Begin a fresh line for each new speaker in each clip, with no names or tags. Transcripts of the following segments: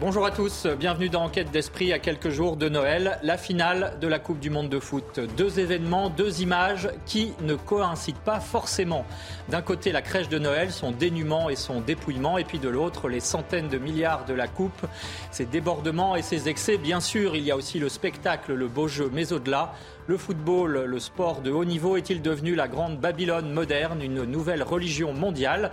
Bonjour à tous, bienvenue dans Enquête d'Esprit à quelques jours de Noël, la finale de la Coupe du Monde de foot. Deux événements, deux images qui ne coïncident pas forcément. D'un côté, la crèche de Noël, son dénuement et son dépouillement, et puis de l'autre, les centaines de milliards de la Coupe, ses débordements et ses excès. Bien sûr, il y a aussi le spectacle, le beau jeu, mais au-delà, le football, le sport de haut niveau est-il devenu la grande Babylone moderne, une nouvelle religion mondiale?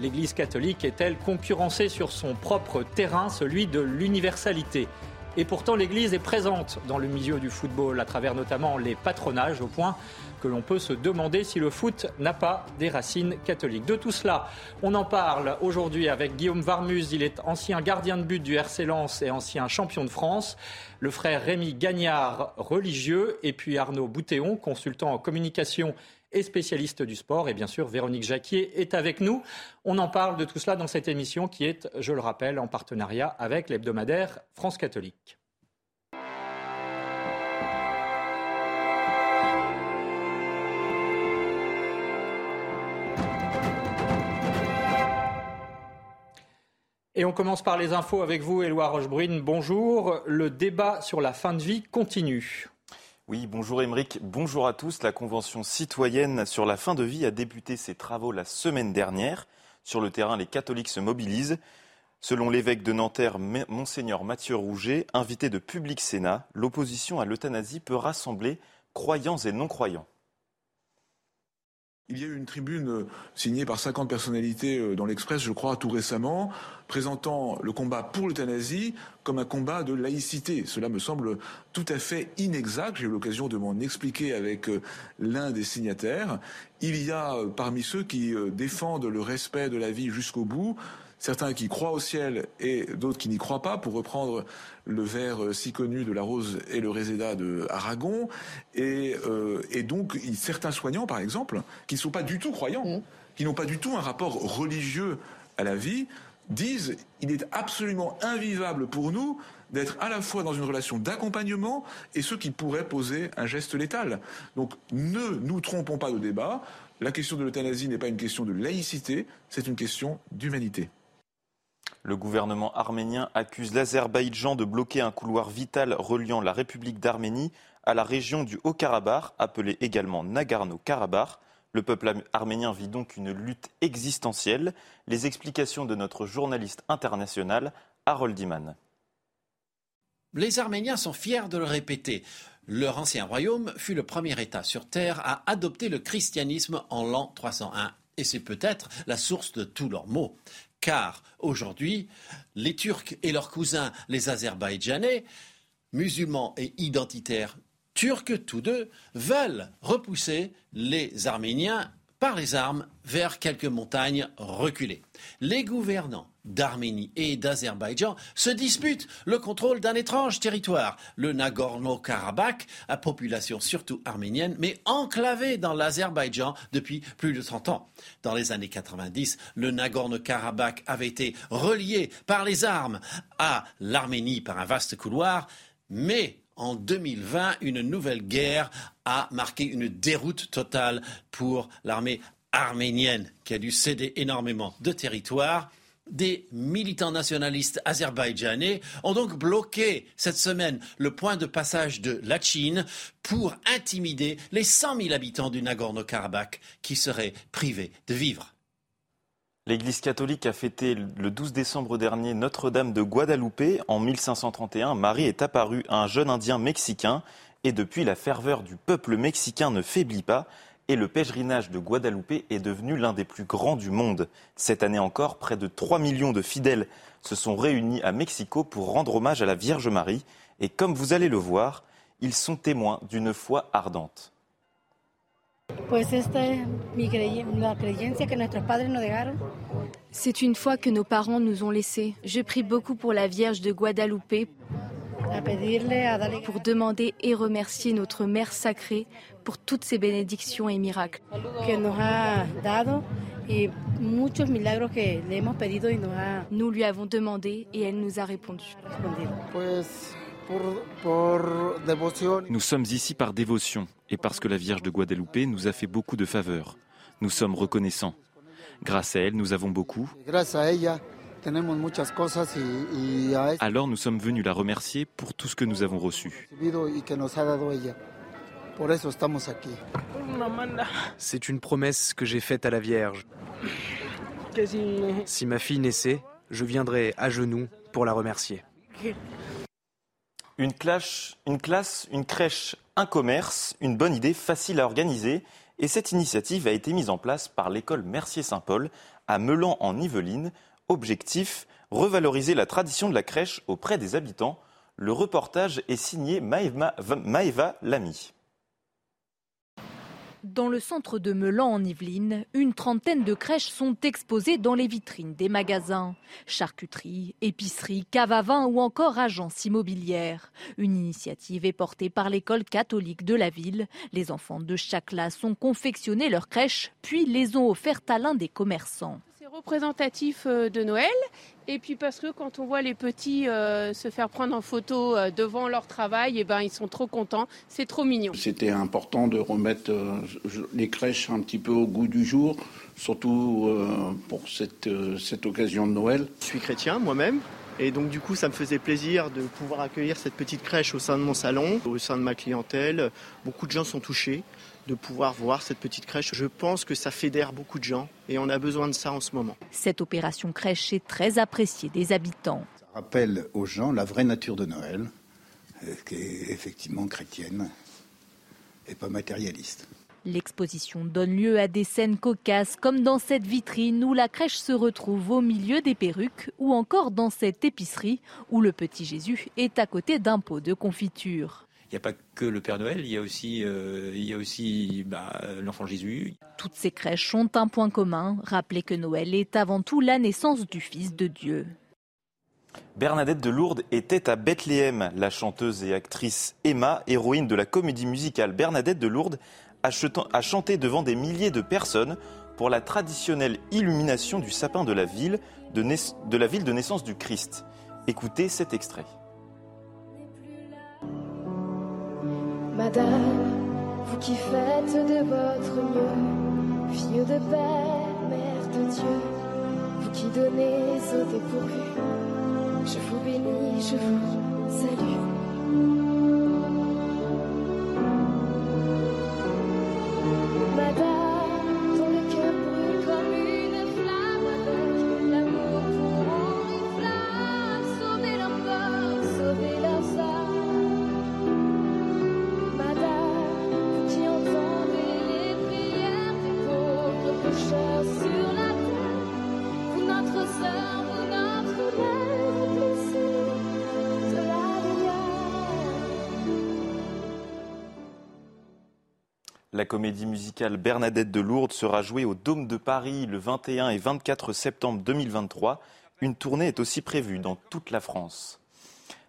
l'Église catholique est-elle concurrencée sur son propre terrain, celui de l'universalité? Et pourtant, l'Église est présente dans le milieu du football, à travers notamment les patronages, au point que l'on peut se demander si le foot n'a pas des racines catholiques. De tout cela, on en parle aujourd'hui avec Guillaume Varmus. Il est ancien gardien de but du RC Lens et ancien champion de France. Le frère Rémi Gagnard, religieux. Et puis Arnaud Boutéon, consultant en communication et spécialiste du sport. Et bien sûr, Véronique Jacquier est avec nous. On en parle de tout cela dans cette émission qui est, je le rappelle, en partenariat avec l'hebdomadaire France catholique. Et on commence par les infos avec vous, Éloi Rochebrune. Bonjour. Le débat sur la fin de vie continue.
Oui, bonjour Émeric, bonjour à tous. La Convention citoyenne sur la fin de vie a débuté ses travaux la semaine dernière. Sur le terrain, les catholiques se mobilisent. Selon l'évêque de Nanterre, Monseigneur Mathieu Rouget, invité de Public Sénat, l'opposition à l'euthanasie peut rassembler croyants et non-croyants.
Il y a eu une tribune euh, signée par 50 personnalités euh, dans l'Express, je crois, tout récemment, présentant le combat pour l'euthanasie comme un combat de laïcité. Cela me semble tout à fait inexact. J'ai eu l'occasion de m'en expliquer avec euh, l'un des signataires. Il y a parmi ceux qui défendent le respect de la vie jusqu'au bout certains qui croient au ciel et d'autres qui n'y croient pas, pour reprendre le vers euh, si connu de la rose et le réséda de Aragon. Et, euh, donc, certains soignants, par exemple, qui ne sont pas du tout croyants, mmh. qui n'ont pas du tout un rapport religieux à la vie, disent il est absolument invivable pour nous d'être à la fois dans une relation d'accompagnement et ce qui pourrait poser un geste létal. Donc ne nous trompons pas de débat. La question de l'euthanasie n'est pas une question de laïcité, c'est une question d'humanité.
Le gouvernement arménien accuse l'Azerbaïdjan de bloquer un couloir vital reliant la République d'Arménie à la région du Haut-Karabakh, appelée également Nagorno-Karabakh. Le peuple arménien vit donc une lutte existentielle. Les explications de notre journaliste international, Harold Iman.
Les Arméniens sont fiers de le répéter. Leur ancien royaume fut le premier État sur Terre à adopter le christianisme en l'an 301. Et c'est peut-être la source de tous leurs maux car aujourd'hui, les Turcs et leurs cousins, les Azerbaïdjanais, musulmans et identitaires turcs tous deux, veulent repousser les Arméniens par les armes vers quelques montagnes reculées. Les gouvernants d'Arménie et d'Azerbaïdjan se disputent le contrôle d'un étrange territoire, le Nagorno-Karabakh, à population surtout arménienne, mais enclavé dans l'Azerbaïdjan depuis plus de 30 ans. Dans les années 90, le Nagorno-Karabakh avait été relié par les armes à l'Arménie par un vaste couloir, mais en 2020, une nouvelle guerre a marqué une déroute totale pour l'armée arménienne qui a dû céder énormément de territoire. Des militants nationalistes azerbaïdjanais ont donc bloqué cette semaine le point de passage de Lachin pour intimider les 100 000 habitants du Nagorno-Karabakh qui seraient privés de vivre.
L'Église catholique a fêté le 12 décembre dernier Notre-Dame de Guadalupe. En 1531, Marie est apparue à un jeune Indien mexicain et depuis la ferveur du peuple mexicain ne faiblit pas et le pèlerinage de Guadalupe est devenu l'un des plus grands du monde. Cette année encore, près de 3 millions de fidèles se sont réunis à Mexico pour rendre hommage à la Vierge Marie et comme vous allez le voir, ils sont témoins d'une foi ardente.
C'est une foi que nos parents nous ont laissée. Je prie beaucoup pour la Vierge de Guadalupe pour demander et remercier notre Mère sacrée pour toutes ses bénédictions et miracles. Nous lui avons demandé et elle nous a répondu.
Nous sommes ici par dévotion et parce que la Vierge de Guadeloupe nous a fait beaucoup de faveurs. Nous sommes reconnaissants. Grâce à elle, nous avons beaucoup. Alors nous sommes venus la remercier pour tout ce que nous avons reçu.
C'est une promesse que j'ai faite à la Vierge. Si ma fille naissait, je viendrai à genoux pour la remercier.
Une, classe, une classe, une crèche, un commerce, une bonne idée facile à organiser. Et cette initiative a été mise en place par l'école Mercier-Saint-Paul à Melan en Yvelines. Objectif revaloriser la tradition de la crèche auprès des habitants. Le reportage est signé Maëva, Maëva Lamy.
Dans le centre de Melan en Yvelines, une trentaine de crèches sont exposées dans les vitrines des magasins. Charcuterie, épicerie, cave à vin ou encore agences immobilières. Une initiative est portée par l'école catholique de la ville. Les enfants de chaque classe ont confectionné leurs crèches, puis les ont offertes à l'un des commerçants
représentatif euh, de Noël. Et puis parce que quand on voit les petits euh, se faire prendre en photo euh, devant leur travail, et eh ben ils sont trop contents, c'est trop mignon.
C'était important de remettre les crèches un petit peu au goût du jour, surtout pour cette, cette occasion de Noël.
Je suis chrétien moi-même. Et donc du coup, ça me faisait plaisir de pouvoir accueillir cette petite crèche au sein de mon salon, au sein de ma clientèle. Beaucoup de gens sont touchés de pouvoir voir cette petite crèche. Je pense que ça fédère beaucoup de gens et on a besoin de ça en ce moment.
Cette opération crèche est très appréciée des habitants.
Ça rappelle aux gens la vraie nature de Noël, euh, qui est effectivement chrétienne et pas matérialiste.
L'exposition donne lieu à des scènes cocasses comme dans cette vitrine où la crèche se retrouve au milieu des perruques ou encore dans cette épicerie où le petit Jésus est à côté d'un pot de confiture.
Il n'y a pas que le Père Noël, il y a aussi, euh, il y a aussi bah, l'enfant Jésus.
Toutes ces crèches ont un point commun, rappeler que Noël est avant tout la naissance du Fils de Dieu.
Bernadette de Lourdes était à Bethléem. La chanteuse et actrice Emma, héroïne de la comédie musicale Bernadette de Lourdes, a chanté devant des milliers de personnes pour la traditionnelle illumination du sapin de la ville de, de la ville de naissance du Christ. Écoutez cet extrait.
Madame, vous qui faites de votre mieux, fille de père, mère de Dieu, vous qui donnez au dépourvu, je vous bénis, je vous salue.
La comédie musicale Bernadette de Lourdes sera jouée au Dôme de Paris le 21 et 24 septembre 2023. Une tournée est aussi prévue dans toute la France.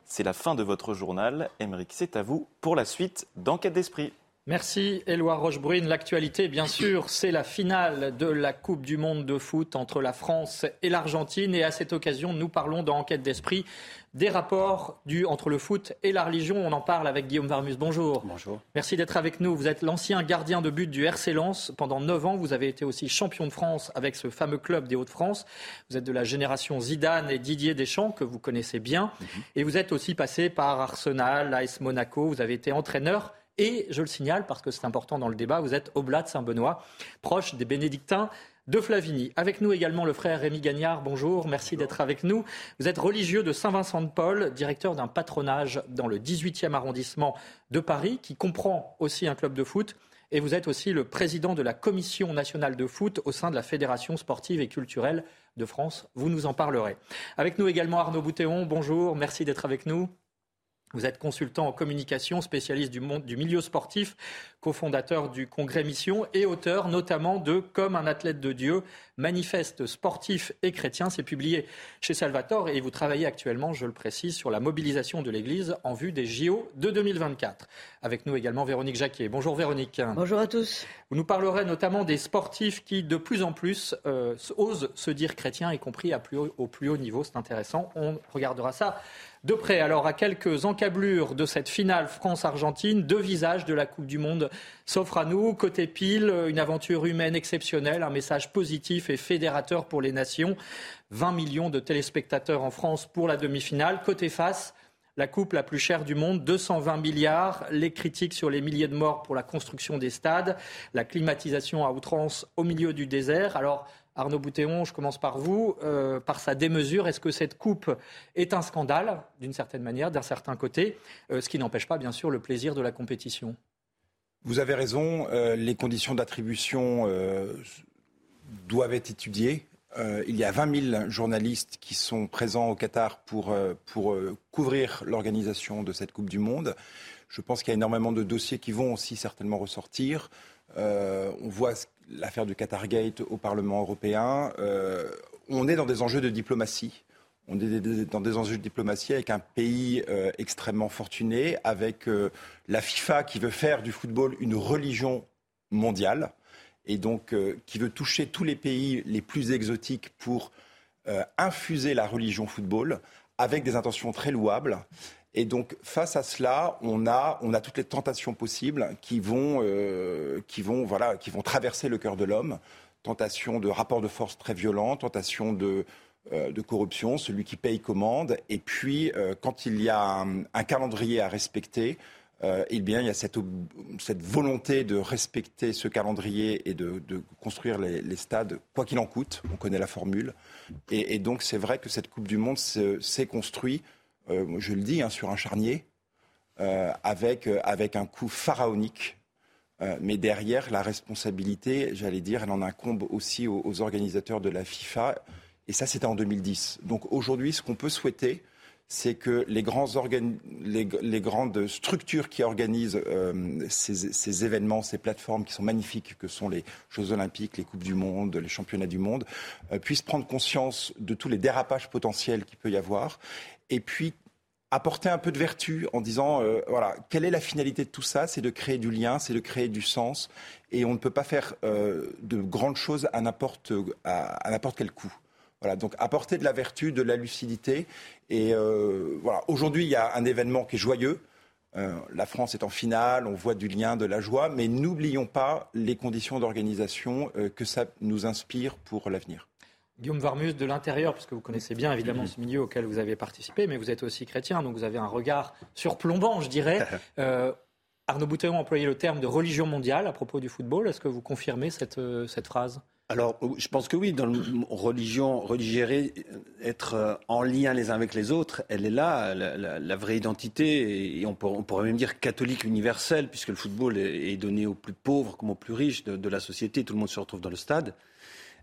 C'est la fin de votre journal. Émeric, c'est à vous pour la suite d'Enquête d'Esprit.
Merci Éloi Rochebrune. L'actualité, bien sûr, c'est la finale de la Coupe du Monde de foot entre la France et l'Argentine. Et à cette occasion, nous parlons dans Enquête d'Esprit des rapports du, entre le foot et la religion. On en parle avec Guillaume Varmus. Bonjour.
Bonjour.
Merci d'être avec nous. Vous êtes l'ancien gardien de but du RC Lens. Pendant 9 ans, vous avez été aussi champion de France avec ce fameux club des Hauts-de-France. Vous êtes de la génération Zidane et Didier Deschamps, que vous connaissez bien. Mhm. Et vous êtes aussi passé par Arsenal, AS Monaco. Vous avez été entraîneur et je le signale parce que c'est important dans le débat, vous êtes Oblat de Saint-Benoît, proche des bénédictins de Flavigny. Avec nous également le frère Rémi Gagnard. Bonjour, merci d'être avec nous. Vous êtes religieux de Saint-Vincent-de-Paul, directeur d'un patronage dans le 18e arrondissement de Paris, qui comprend aussi un club de foot. Et vous êtes aussi le président de la Commission nationale de foot au sein de la Fédération sportive et culturelle de France. Vous nous en parlerez. Avec nous également Arnaud Boutéon. Bonjour, merci d'être avec nous. Vous êtes consultant en communication, spécialiste du, monde, du milieu sportif, cofondateur du Congrès Mission et auteur notamment de Comme un athlète de Dieu, manifeste sportif et chrétien. C'est publié chez Salvatore et vous travaillez actuellement, je le précise, sur la mobilisation de l'Église en vue des JO de 2024. Avec nous également Véronique Jacquier. Bonjour Véronique.
Bonjour à tous.
Vous nous parlerez notamment des sportifs qui de plus en plus euh, osent se dire chrétiens, y compris à plus haut, au plus haut niveau. C'est intéressant. On regardera ça de près, alors à quelques encablures de cette finale France-Argentine, deux visages de la Coupe du Monde s'offrent à nous. Côté pile, une aventure humaine exceptionnelle, un message positif et fédérateur pour les nations. 20 millions de téléspectateurs en France pour la demi-finale. Côté face, la coupe la plus chère du monde, 220 milliards, les critiques sur les milliers de morts pour la construction des stades, la climatisation à outrance au milieu du désert. Alors, Arnaud Boutéon, je commence par vous. Euh, par sa démesure, est-ce que cette coupe est un scandale, d'une certaine manière, d'un certain côté, euh, ce qui n'empêche pas, bien sûr, le plaisir de la compétition?
Vous avez raison, euh, les conditions d'attribution doivent être étudiées. il y a 20 000 journalistes qui sont présents au Qatar pour, pour couvrir l'organisation de cette Coupe du Monde. Je pense qu'il y a énormément de dossiers qui vont aussi certainement ressortir. On voit l'affaire du Qatargate au Parlement européen. Euh, on est dans des enjeux de diplomatie. On est dans des enjeux de diplomatie avec un pays euh, extrêmement fortuné, avec euh, la FIFA qui veut faire du football une religion mondiale et donc qui veut toucher tous les pays les plus exotiques pour infuser la religion football avec des intentions très louables. Et donc, face à cela, on a, toutes les tentations possibles qui vont, euh, qui vont, voilà, qui vont traverser le cœur de l'homme. Tentation de rapport de force très violent, tentation de, euh, corruption, celui qui paye commande. Et puis, euh, quand il y a un, calendrier à respecter, eh bien, il y a cette, volonté de respecter ce calendrier et de, construire les, stades, quoi qu'il en coûte. On connaît la formule. Et, donc, c'est vrai que cette Coupe du Monde s'est construite je le dis, hein, sur un charnier, euh, avec, euh, avec un coût pharaonique. mais derrière, la responsabilité, j'allais dire, elle en incombe aussi aux, organisateurs de la FIFA. Et ça, c'était en 2010. Donc aujourd'hui, ce qu'on peut souhaiter, c'est que les, grands les, grandes structures qui organisent ces, événements, ces plateformes qui sont magnifiques, que sont les Jeux olympiques, les Coupes du Monde, les championnats du monde, puissent prendre conscience de tous les dérapages potentiels qu'il peut y avoir et puis apporter un peu de vertu en disant euh, voilà quelle est la finalité de tout ça? C'est de créer du lien c'est de créer du sens et on ne peut pas faire euh, de grandes choses à n'importe à, n'importe quel coût. Voilà donc apporter de la vertu de la lucidité et euh, voilà. Aujourd'hui il y a un événement qui est joyeux. La France est en finale, on voit du lien, de la joie, mais n'oublions pas les conditions d'organisation que ça nous inspire pour l'avenir.
Guillaume Varmus, de l'intérieur, puisque vous connaissez bien évidemment ce milieu auquel vous avez participé, mais vous êtes aussi chrétien, donc vous avez un regard surplombant, je dirais. Euh, Arnaud Boutéon a employé le terme de religion mondiale à propos du football. Est-ce que vous confirmez cette, euh, cette phrase?
Alors, je pense que oui, dans la religion, religérer, être euh, en lien les uns avec les autres, elle est là, la, vraie identité, et on, pourrait même dire catholique universelle, puisque le football est, donné aux plus pauvres comme aux plus riches de, de la société, tout le monde se retrouve dans le stade.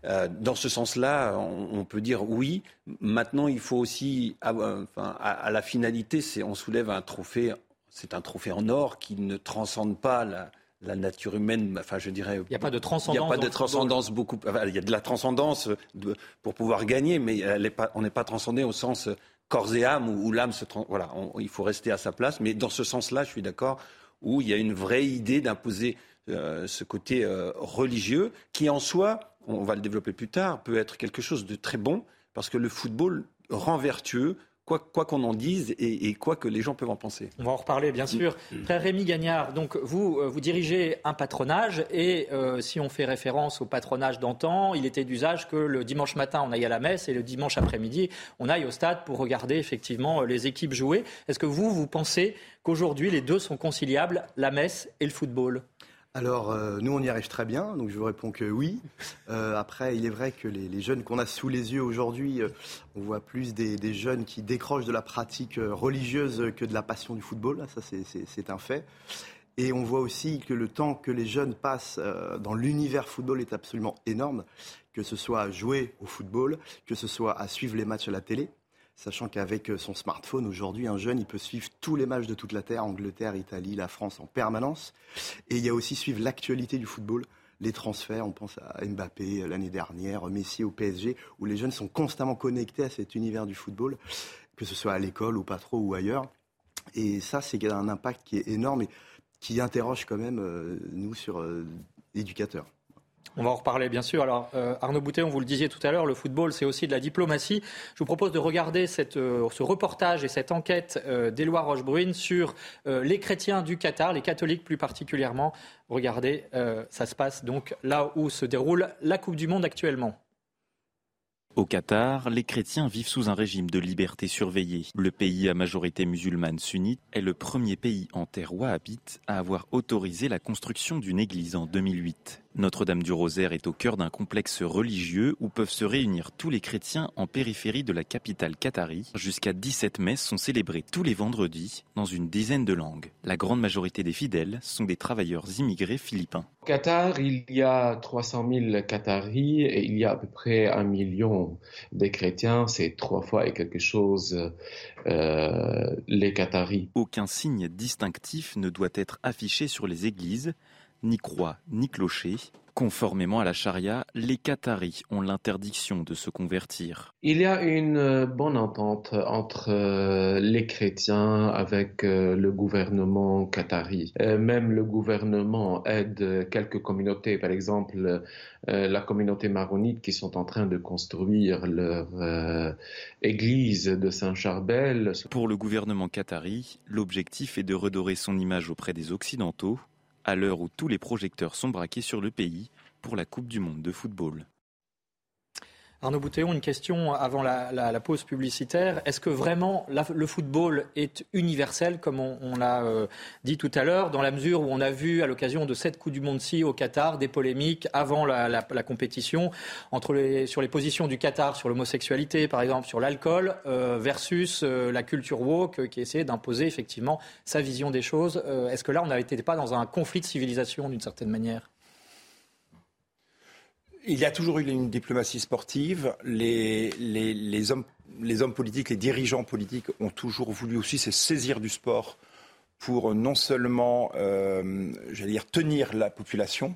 Euh, dans ce sens-là, on, peut dire oui. Maintenant, il faut aussi, enfin, à, la finalité, on soulève un trophée. C'est un trophée en or qui ne transcende pas la, nature humaine, enfin je dirais.
Il n'y a pas de transcendance.
Il n'y a pas de transcendance beaucoup. il y a de la transcendance pour pouvoir gagner, mais on n'est pas transcendé au sens corps et âme où, l'âme se. Voilà, il faut rester à sa place. Mais dans ce sens-là, je suis d'accord, où il y a une vraie idée d'imposer euh, ce côté euh, religieux qui en soi on va le développer plus tard, peut être quelque chose de très bon, parce que le football rend vertueux quoi qu'on en dise et, quoi que les gens peuvent en penser.
On va en reparler, bien sûr. Frère Rémi Gagnard, donc vous, euh, vous dirigez un patronage et euh, si on fait référence au patronage d'antan, il était d'usage que le dimanche matin, on aille à la messe et le dimanche après-midi, on aille au stade pour regarder effectivement les équipes jouer. Est-ce que vous, vous pensez qu'aujourd'hui, les deux sont conciliables, la messe et le football?
Alors, euh, nous, on y arrive très bien, donc je vous réponds que oui. Euh, après, il est vrai que les, jeunes qu'on a sous les yeux aujourd'hui, euh, on voit plus des, jeunes qui décrochent de la pratique religieuse que de la passion du football, ça c'est un fait. Et on voit aussi que le temps que les jeunes passent dans l'univers football est absolument énorme, que ce soit à jouer au football, que ce soit à suivre les matchs à la télé. Sachant qu'avec son smartphone aujourd'hui, un jeune, il peut suivre tous les matchs de toute la Terre, Angleterre, Italie, la France en permanence. Et il y a aussi suivre l'actualité du football les transferts, on pense à Mbappé l'année dernière, Messi au PSG, où les jeunes sont constamment connectés à cet univers du football, que ce soit à l'école ou pas trop ou ailleurs. Et ça, c'est un impact qui est énorme et qui interroge quand même euh, nous sur euh, l'éducateur.
On va en reparler, bien sûr. Alors, euh, Arnaud Boutet, on vous le disait tout à l'heure, le football, c'est aussi de la diplomatie. Je vous propose de regarder cette, ce reportage et cette enquête d'Éloi Rochebrune sur les chrétiens du Qatar, les catholiques plus particulièrement. Regardez, ça se passe donc là où se déroule la Coupe du Monde actuellement.
Au Qatar, les chrétiens vivent sous un régime de liberté surveillée. Le pays à majorité musulmane sunnite est le premier pays en terre wahhabite à avoir autorisé la construction d'une église en 2008. Notre-Dame du Rosaire est au cœur d'un complexe religieux où peuvent se réunir tous les chrétiens en périphérie de la capitale qatari. Jusqu'à 17 messes sont célébrées tous les vendredis dans une dizaine de langues. La grande majorité des fidèles sont des travailleurs immigrés philippins.
Au Qatar, il y a 300 000 Qataris et il y a à peu près un million de chrétiens. C'est trois fois et quelque chose euh, les Qataris.
Aucun signe distinctif ne doit être affiché sur les églises ni croix, ni clocher. Conformément à la charia, les Qataris ont l'interdiction de se convertir.
Il y a une euh, bonne entente entre euh, les chrétiens avec euh, le gouvernement qatari. Même le gouvernement aide quelques communautés, par exemple la communauté maronite qui sont en train de construire leur église de Saint-Charbel.
Pour le gouvernement qatari, l'objectif est de redorer son image auprès des Occidentaux à l'heure où tous les projecteurs sont braqués sur le pays pour la Coupe du Monde de football.
Arnaud Boutéon, une question avant la, pause publicitaire. Est-ce que vraiment le football est universel, comme on, l'a euh, dit tout à l'heure, dans la mesure où on a vu à l'occasion de cette Coupe du Monde-ci au Qatar des polémiques avant la, compétition sur les positions du Qatar sur l'homosexualité, par exemple, sur l'alcool, euh, versus euh, la culture woke qui essayait d'imposer effectivement sa vision des choses. Est-ce que là, on n'était pas dans un conflit de civilisation d'une certaine manière?
Il y a toujours eu une diplomatie sportive. Les, les, hommes, les hommes politiques, les dirigeants politiques ont toujours voulu aussi se saisir du sport pour non seulement, euh, j'allais dire, tenir la population,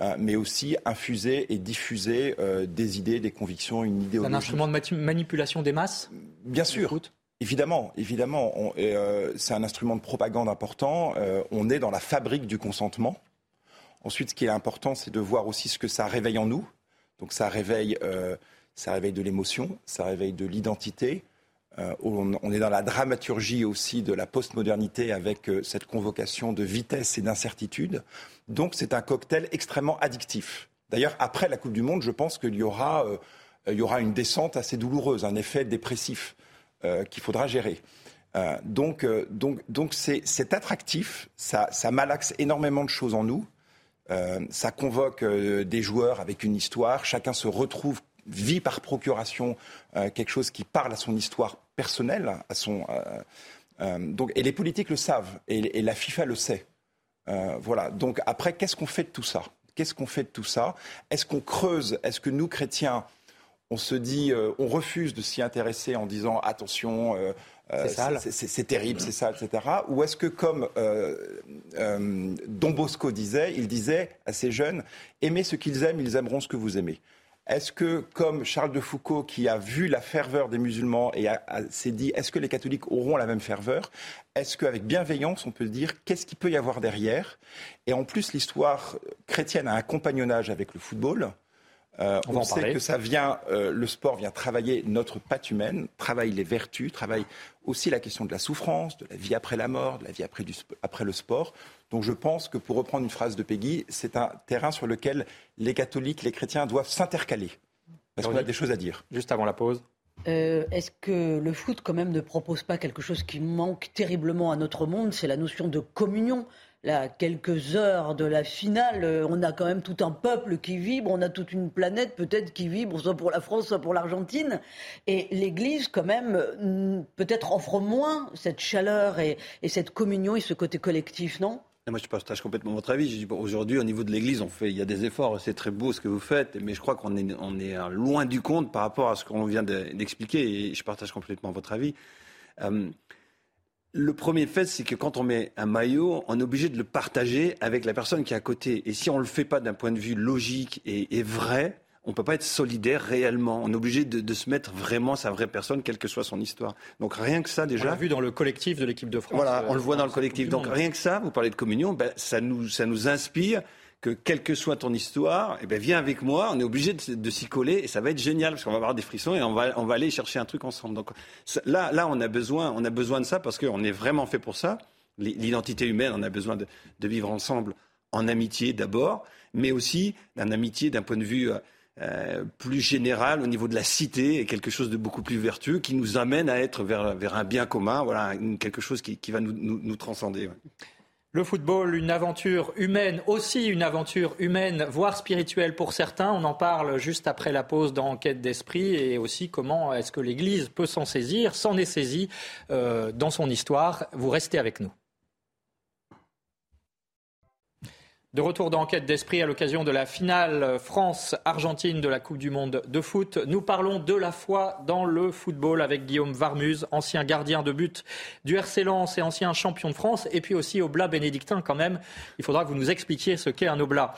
euh, mais aussi infuser et diffuser euh, des idées, des convictions, une idéologie.
Un instrument de manipulation des masses
Bien sûr. Évidemment, évidemment, c'est un instrument de propagande important. on est dans la fabrique du consentement. Ensuite, ce qui est important, c'est de voir aussi ce que ça réveille en nous. Donc ça réveille, euh, ça réveille de l'émotion, ça réveille de l'identité. Euh, on, est dans la dramaturgie aussi de la postmodernité avec euh, cette convocation de vitesse et d'incertitude. Donc c'est un cocktail extrêmement addictif. D'ailleurs, après la Coupe du Monde, je pense qu'il y aura, y aura une descente assez douloureuse, un effet dépressif qu'il faudra gérer. donc, donc, donc c'est attractif, ça malaxe énormément de choses en nous. Euh, ça convoque euh, des joueurs avec une histoire. Chacun se retrouve, vit par procuration euh, quelque chose qui parle à son histoire personnelle, et les politiques le savent, et, la FIFA le sait. voilà. Donc après, qu'est-ce qu'on fait de tout ça? Qu'est-ce qu'on fait de tout ça? Est-ce qu'on creuse? Est-ce que nous, chrétiens, on se dit, on refuse de s'y intéresser en disant attention, c'est terrible, c'est ça, etc. Ou est-ce que, comme euh, euh, Don Bosco disait, il disait à ces jeunes, aimez ce qu'ils aiment, ils aimeront ce que vous aimez est-ce que, comme Charles de Foucault, qui a vu la ferveur des musulmans et s'est dit, est-ce que les catholiques auront la même ferveur Est-ce qu'avec bienveillance, on peut dire, qu'est-ce qu'il peut y avoir derrière? Et en plus, l'histoire chrétienne a un compagnonnage avec le football. Euh, on, sait que ça vient, euh, le sport vient travailler notre patte humaine, travaille les vertus, travaille aussi la question de la souffrance, de la vie après la mort, de la vie après, après le sport. Donc je pense que pour reprendre une phrase de Peggy, c'est un terrain sur lequel les catholiques, les chrétiens doivent s'intercaler. Parce qu'on a des choses à dire.
Juste avant la pause.
Euh, est-ce que le foot, quand même, ne propose pas quelque chose qui manque terriblement à notre monde? C'est la notion de communion. Là, quelques heures de la finale, euh, on a quand même tout un peuple qui vibre, on a toute une planète peut-être qui vibre, soit pour la France, soit pour l'Argentine. Et l'Église, quand même, peut-être offre moins cette chaleur et, cette communion et ce côté collectif, non?
Moi, je partage complètement votre avis. Aujourd'hui, au niveau de l'Église, on fait, il y a des efforts. C'est très beau ce que vous faites, mais je crois qu'on est, on est loin du compte par rapport à ce qu'on vient d'expliquer. Et je partage complètement votre avis. Euh, le premier fait, c'est que quand on met un maillot, on est obligé de le partager avec la personne qui est à côté. Et si on ne le fait pas d'un point de vue logique et, vrai, on ne peut pas être solidaire réellement. On est obligé de, se mettre vraiment sa vraie personne, quelle que soit son histoire. Donc rien que ça déjà. On
l'a vu dans le collectif de l'équipe de France.
Voilà, on le voit dans le collectif. Donc rien que ça, vous parlez de communion, ben, ça, nous, ça nous inspire que quelle que soit ton histoire, eh ben, viens avec moi, on est obligé de, s'y coller et ça va être génial parce qu'on va avoir des frissons et on va, on va aller chercher un truc ensemble. Donc là, là on, a besoin, on a besoin de ça parce qu'on est vraiment fait pour ça. L'identité humaine, on a besoin de, de vivre ensemble en amitié d'abord, mais aussi d'un amitié d'un point de vue euh, plus général au niveau de la cité et quelque chose de beaucoup plus vertueux qui nous amène à être vers, vers un bien commun, voilà, quelque chose qui, qui va nous, nous, transcender.
Le football, une aventure humaine, aussi une aventure humaine, voire spirituelle pour certains. On en parle juste après la pause dans Enquête d'esprit et aussi comment est-ce que l'Église peut s'en saisir, s'en est saisie euh, dans son histoire. Vous restez avec nous. De retour d'enquête d'esprit à l'occasion de la finale France-Argentine de la Coupe du Monde de foot, nous parlons de la foi dans le football avec Guillaume Varmuse, ancien gardien de but du RC Lens et ancien champion de France, et puis aussi Oblat bénédictin quand même. Il faudra que vous nous expliquiez ce qu'est un Oblat.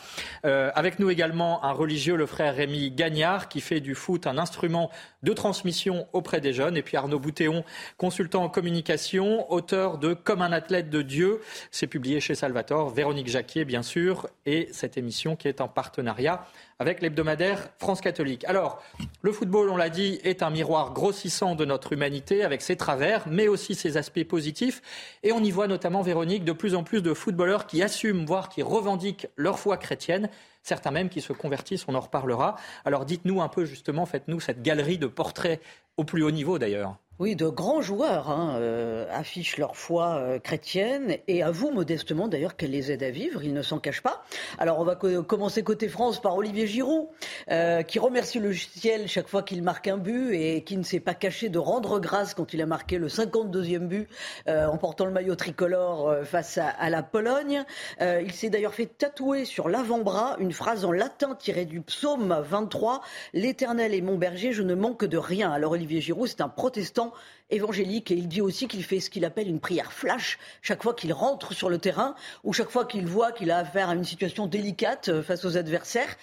Euh, avec nous également un religieux, le frère Rémi Gagnard, qui fait du foot un instrument de transmission auprès des jeunes, et puis Arnaud Boutéon, consultant en communication, auteur de Comme un athlète de Dieu, c'est publié chez Salvatore, Véronique Jacquier bien sûr et cette émission qui est en partenariat avec l'hebdomadaire France catholique. Alors, le football, on l'a dit, est un miroir grossissant de notre humanité avec ses travers, mais aussi ses aspects positifs. Et on y voit notamment, Véronique, de plus en plus de footballeurs qui assument, voire qui revendiquent leur foi chrétienne certains même qui se convertissent, on en reparlera. Alors dites-nous un peu justement, faites-nous cette galerie de portraits au plus haut niveau d'ailleurs.
Oui, de grands joueurs hein, euh, affichent leur foi euh, chrétienne et avouent modestement d'ailleurs qu'elle les aide à vivre, ils ne s'en cachent pas. Alors on va commencer côté France par Olivier Giroud, euh, qui remercie le ciel chaque fois qu'il marque un but et qui ne s'est pas caché de rendre grâce quand il a marqué le 52e but en portant le maillot tricolore face à, à, la Pologne. il s'est d'ailleurs fait tatouer sur l'avant-bras une phrase en latin tirée du psaume 23, L'Éternel est mon berger, je ne manque de rien. Alors Olivier Giroud, c'est un protestant évangélique. Et il dit aussi qu'il fait ce qu'il appelle une prière flash. Chaque fois qu'il rentre sur le terrain ou chaque fois qu'il voit qu'il a affaire à une situation délicate euh, face aux adversaires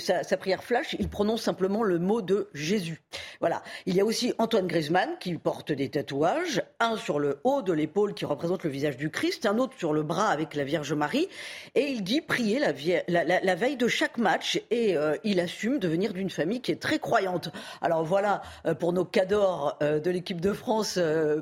sa, prière flash, il prononce simplement le mot de Jésus. Voilà. Il y a aussi Antoine Griezmann qui porte des tatouages, un sur le haut de l'épaule qui représente le visage du Christ, un autre sur le bras avec la Vierge Marie, et il dit prier la, veille de chaque match, et euh, il assume de venir d'une famille qui est très croyante. Alors voilà euh, pour nos cadors euh, de l'équipe de France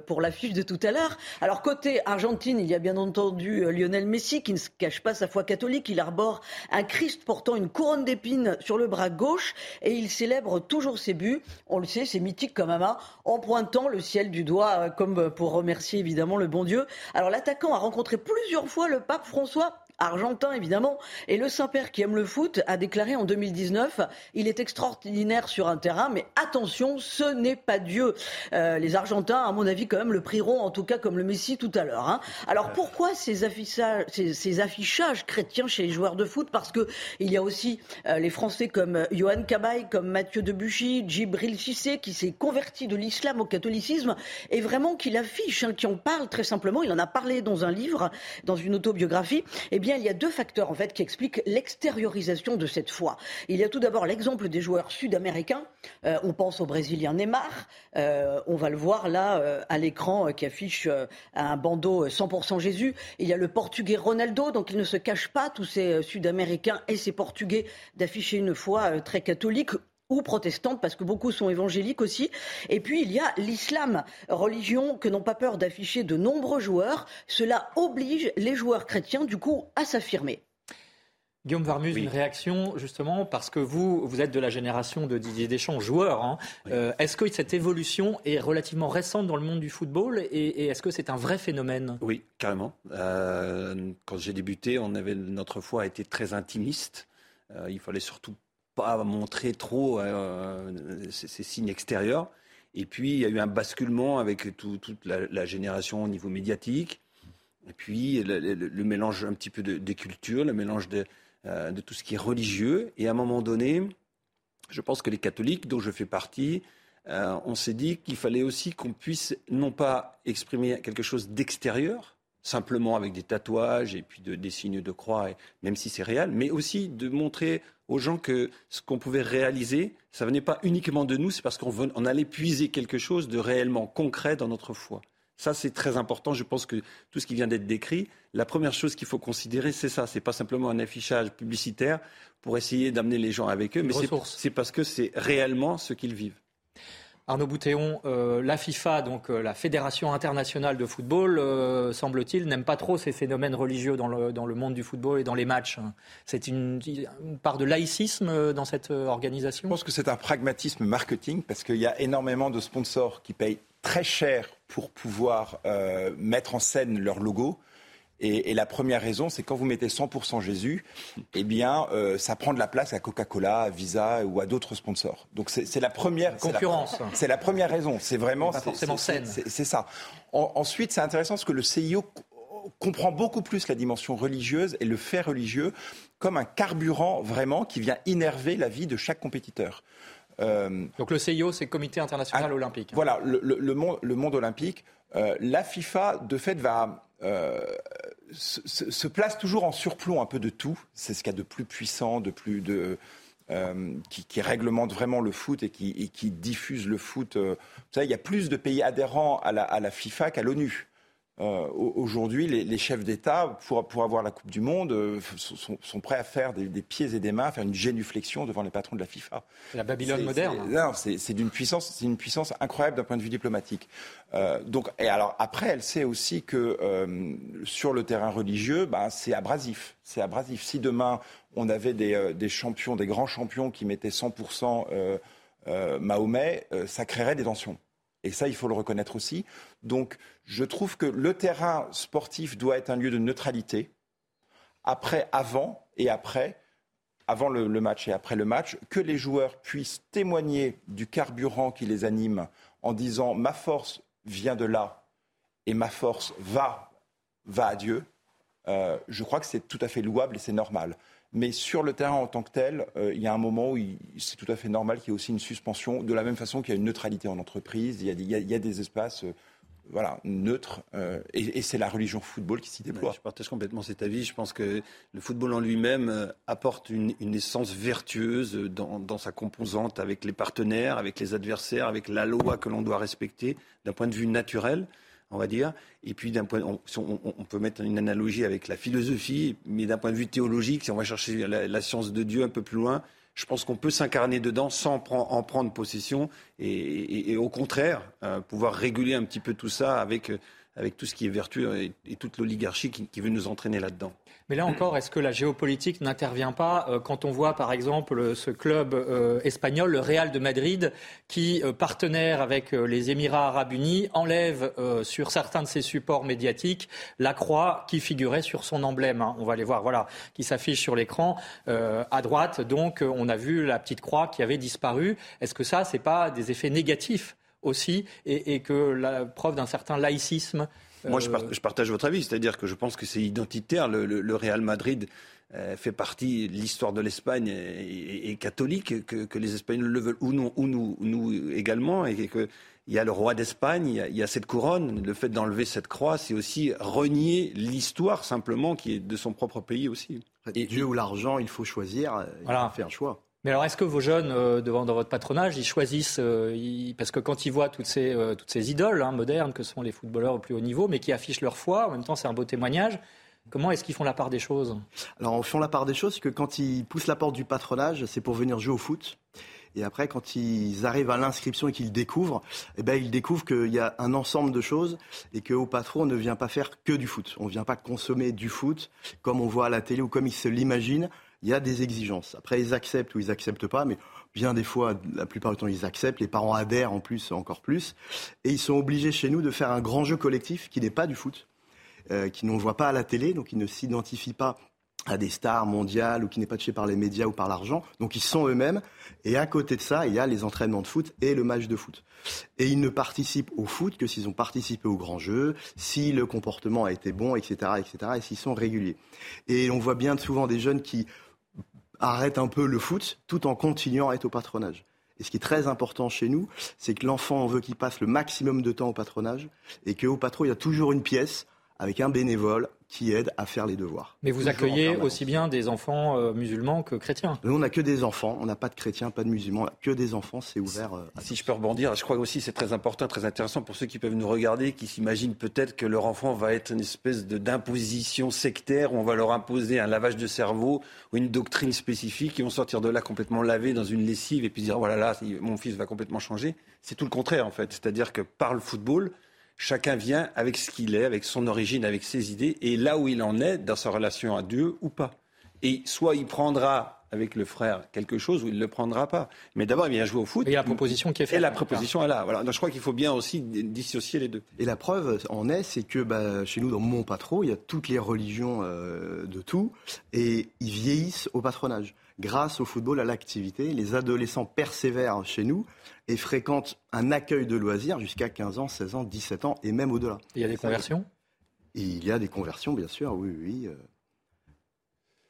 pour l'affiche de tout à l'heure. Alors côté Argentine, il y a bien entendu Lionel Messi qui ne se cache pas sa foi catholique, il arbore un Christ portant une couronne d'épines sur le bras gauche et il célèbre toujours ses buts. On le sait, c'est mythique comme un en pointant le ciel du doigt, euh, comme pour remercier évidemment le bon Dieu. Alors l'attaquant a rencontré plusieurs fois le pape François argentin évidemment. Et le Saint-Père qui aime le foot a déclaré en 2019, il est extraordinaire sur un terrain, mais attention, ce n'est pas Dieu. Euh, les Argentins, à mon avis, quand même le prieront, en tout cas comme le Messie tout à l'heure. Hein. Alors pourquoi ces affichages, chrétiens chez les joueurs de foot? Parce que il y a aussi euh, les Français comme euh, Johan Cabaye, comme Mathieu Debuchy, Djibril Cissé, qui s'est converti de l'islam au catholicisme, et vraiment qui l'affiche, hein, qui en parle très simplement. Il en a parlé dans un livre, dans une autobiographie. Et il y a deux facteurs en fait qui expliquent l'extériorisation de cette foi. Il y a tout d'abord l'exemple des joueurs sud-américains. Euh, on pense au Brésilien Neymar. Euh, on va le voir là euh, à l'écran qui affiche un bandeau 100% Jésus. Il y a le Portugais Ronaldo, donc il ne se cache pas tous ces Sud-Américains et ces Portugais d'afficher une foi très catholique ou protestantes, parce que beaucoup sont évangéliques aussi. Et puis il y a l'islam, religion que n'ont pas peur d'afficher de nombreux joueurs. Cela oblige les joueurs chrétiens, du coup, à s'affirmer.
Guillaume Varmus, une réaction justement parce que vous, vous êtes de la génération de Didier Deschamps, joueur. Hein. Euh, est-ce que cette évolution est relativement récente dans le monde du football et, est-ce que c'est un vrai phénomène?
Oui, carrément. Euh, quand j'ai débuté, on avait notre foi a été très intimiste. Euh, il fallait surtout pas montrer trop euh, ces, signes extérieurs. Et puis, il y a eu un basculement avec toute la, génération au niveau médiatique. Et puis le, mélange un petit peu des cultures, le mélange de, de, tout ce qui est religieux. Et à un moment donné, je pense que les catholiques, dont je fais partie, on s'est dit qu'il fallait aussi qu'on puisse non pas exprimer quelque chose d'extérieur, simplement avec des tatouages et puis des signes de croix, même si c'est réel, mais aussi de montrer aux gens que ce qu'on pouvait réaliser, ça venait pas uniquement de nous, c'est parce qu'on allait puiser quelque chose de réellement concret dans notre foi. Ça, c'est très important. Je pense que tout ce qui vient d'être décrit, la première chose qu'il faut considérer, c'est ça. C'est pas simplement un affichage publicitaire pour essayer d'amener les gens avec eux, mais c'est parce que c'est réellement ce qu'ils vivent.
Arnaud Boutéon, euh, la FIFA, donc euh, la Fédération internationale de football, euh, semble-t-il, n'aime pas trop ces phénomènes religieux dans le, dans le, monde du football et dans les matchs. C'est une, part de laïcisme dans cette organisation?
Je pense que c'est un pragmatisme marketing parce qu'il y a énormément de sponsors qui payent très cher pour pouvoir mettre en scène leur logo. Et, la première raison, c'est quand vous mettez 100% Jésus, eh bien, euh, ça prend de la place à Coca-Cola, à Visa ou à d'autres sponsors. Donc c'est la première
concurrence.
C'est la, première raison. C'est vraiment
pas forcément saine.
C'est ça. ensuite, c'est intéressant parce que le CIO comprend beaucoup plus la dimension religieuse et le fait religieux comme un carburant vraiment qui vient innerver la vie de chaque compétiteur.
Euh, Donc le CIO, c'est Comité international olympique.
Voilà, le, monde, le monde olympique. Euh, la FIFA, de fait, va se, place toujours en surplomb un peu de tout. C'est ce qu'il y a de plus puissant, de plus de euh, qui, réglemente vraiment le foot et qui, qui diffuse le foot. Euh. Vous savez, il y a plus de pays adhérents à la, à la FIFA qu'à l'ONU. Euh, aujourd'hui, les, chefs d'État, pour, pour, avoir la Coupe du Monde, euh, sont, prêts à faire des, pieds et des mains, à faire une génuflexion devant les patrons de la FIFA.
La Babylone moderne.
Non, c'est d'une puissance, c'est une puissance incroyable d'un point de vue diplomatique. Euh, donc, et alors après, elle sait aussi que sur le terrain religieux, ben, c'est abrasif. C'est abrasif. Si demain on avait des, des, champions, des grands champions qui mettaient 100% Mahomet, ça créerait des tensions. Et ça, il faut le reconnaître aussi. Donc, je trouve que le terrain sportif doit être un lieu de neutralité. Après, avant et après, avant le, match et après le match, que les joueurs puissent témoigner du carburant qui les anime en disant ma force vient de là et ma force va, va à Dieu. Euh, je crois que c'est tout à fait louable et c'est normal. Mais sur le terrain en tant que tel, euh, il y a un moment où c'est tout à fait normal qu'il y ait aussi une suspension, de la même façon qu'il y a une neutralité en entreprise, il y a, des espaces euh, voilà, neutres, euh, et, c'est la religion football qui s'y déploie.
je partage complètement cet avis. Je pense que le football en lui-même apporte une, essence vertueuse dans, dans, sa composante avec les partenaires, avec les adversaires, avec la loi que l'on doit respecter d'un point de vue naturel on va dire. Et puis, d'un point, on, peut mettre une analogie avec la philosophie, mais d'un point de vue théologique, si on va chercher la, science de Dieu un peu plus loin, je pense qu'on peut s'incarner dedans sans en prendre possession et, au contraire, euh, pouvoir réguler un petit peu tout ça avec, avec tout ce qui est vertu et, toute l'oligarchie qui veut nous entraîner là-dedans.
Mais là encore, est-ce que la géopolitique n'intervient pas euh, quand on voit par exemple ce club euh, espagnol, le Real de Madrid, qui, euh, partenaire avec les Émirats arabes unis, enlève sur certains de ses supports médiatiques la croix qui figurait sur son emblème. Hein. On va les voir, voilà, qui s'affiche sur l'écran. à droite, donc, on a vu la petite croix qui avait disparu. Est-ce que ça, c'est pas des effets négatifs aussi et, et que la preuve d'un certain laïcisme
moi, je, partage votre avis, c'est-à-dire que je pense que c'est identitaire. Le, Real Madrid euh, fait partie de l'histoire de l'Espagne et, catholique, que, les Espagnols le veulent ou, non, ou nous, nous également, et qu'il y a le roi d'Espagne, il, y a cette couronne. Le fait d'enlever cette croix, c'est aussi renier l'histoire simplement qui est de son propre pays aussi.
Et, Dieu ou l'argent, il faut choisir, il faut faire un choix.
Mais alors, est-ce que vos jeunes, euh, devant dans votre patronage, ils choisissent, euh, parce que quand ils voient toutes ces, euh, toutes ces idoles hein, modernes que sont les footballeurs au plus haut niveau, mais qui affichent leur foi, en même temps c'est un beau témoignage, comment est-ce qu'ils font la part des choses?
Alors, ils font la part des choses, c'est que quand ils poussent la porte du patronage, c'est pour venir jouer au foot. Et après, quand ils arrivent à l'inscription et qu'ils découvrent, eh ben, ils découvrent qu'il y a un ensemble de choses et qu'au patron, on ne vient pas faire que du foot. On ne vient pas consommer du foot comme on voit à la télé ou comme ils se l'imaginent il y a des exigences. Après, ils acceptent ou ils acceptent pas, mais bien des fois, la plupart du temps, ils acceptent. Les parents adhèrent en plus, encore plus. Et ils sont obligés chez nous de faire un grand jeu collectif qui n'est pas du foot, euh, qui ne voit pas à la télé, donc ils ne s'identifient pas à des stars mondiales ou qui n'est pas touché par les médias ou par l'argent. Donc ils sont eux-mêmes. Et à côté de ça, il y a les entraînements de foot et le match de foot. Et ils ne participent au foot que s'ils ont participé au grand jeu, si le comportement a été bon, etc., etc., et s'ils sont réguliers. Et on voit bien souvent des jeunes qui arrêtent un peu le foot tout en continuant à être au patronage. Et ce qui est très important chez nous, c'est que l'enfant, on veut qu'il passe le maximum de temps au patronage et qu'au patron, il y a toujours une pièce avec un bénévole qui aide à faire les devoirs.
Mais vous accueillez aussi bien des enfants euh, musulmans que chrétiens
Nous, on n'a que des enfants, on n'a pas de chrétiens, pas de musulmans, on n'a que des enfants, c'est ouvert. Euh,
si je peux rebondir, je crois aussi c'est très important, très intéressant pour ceux qui peuvent nous regarder, qui s'imaginent peut-être que leur enfant va être une espèce d'imposition sectaire, où on va leur imposer un lavage de cerveau ou une doctrine spécifique, ils vont sortir de là complètement lavés dans une lessive et puis dire voilà là, mon fils va complètement changer. C'est tout le contraire en fait, c'est-à-dire que par le football, Chacun vient avec ce qu'il est, avec son origine, avec ses idées, et là où il en est dans sa relation à Dieu ou pas. Et soit il prendra avec le frère quelque chose ou il ne le prendra pas. Mais d'abord, il vient jouer au foot.
Et la proposition qui est faite.
Et la proposition est là. Voilà. Donc je crois qu'il faut bien aussi dissocier les deux.
Et la preuve en est, c'est que bah, chez nous, dans mon patron, il y a toutes les religions euh, de tout, et ils vieillissent au patronage grâce au football, à l'activité. Les adolescents persévèrent chez nous et fréquentent un accueil de loisirs jusqu'à 15 ans, 16 ans, 17 ans et même au-delà.
Il y a des conversions
Il y a des conversions, bien sûr, oui, oui. Euh.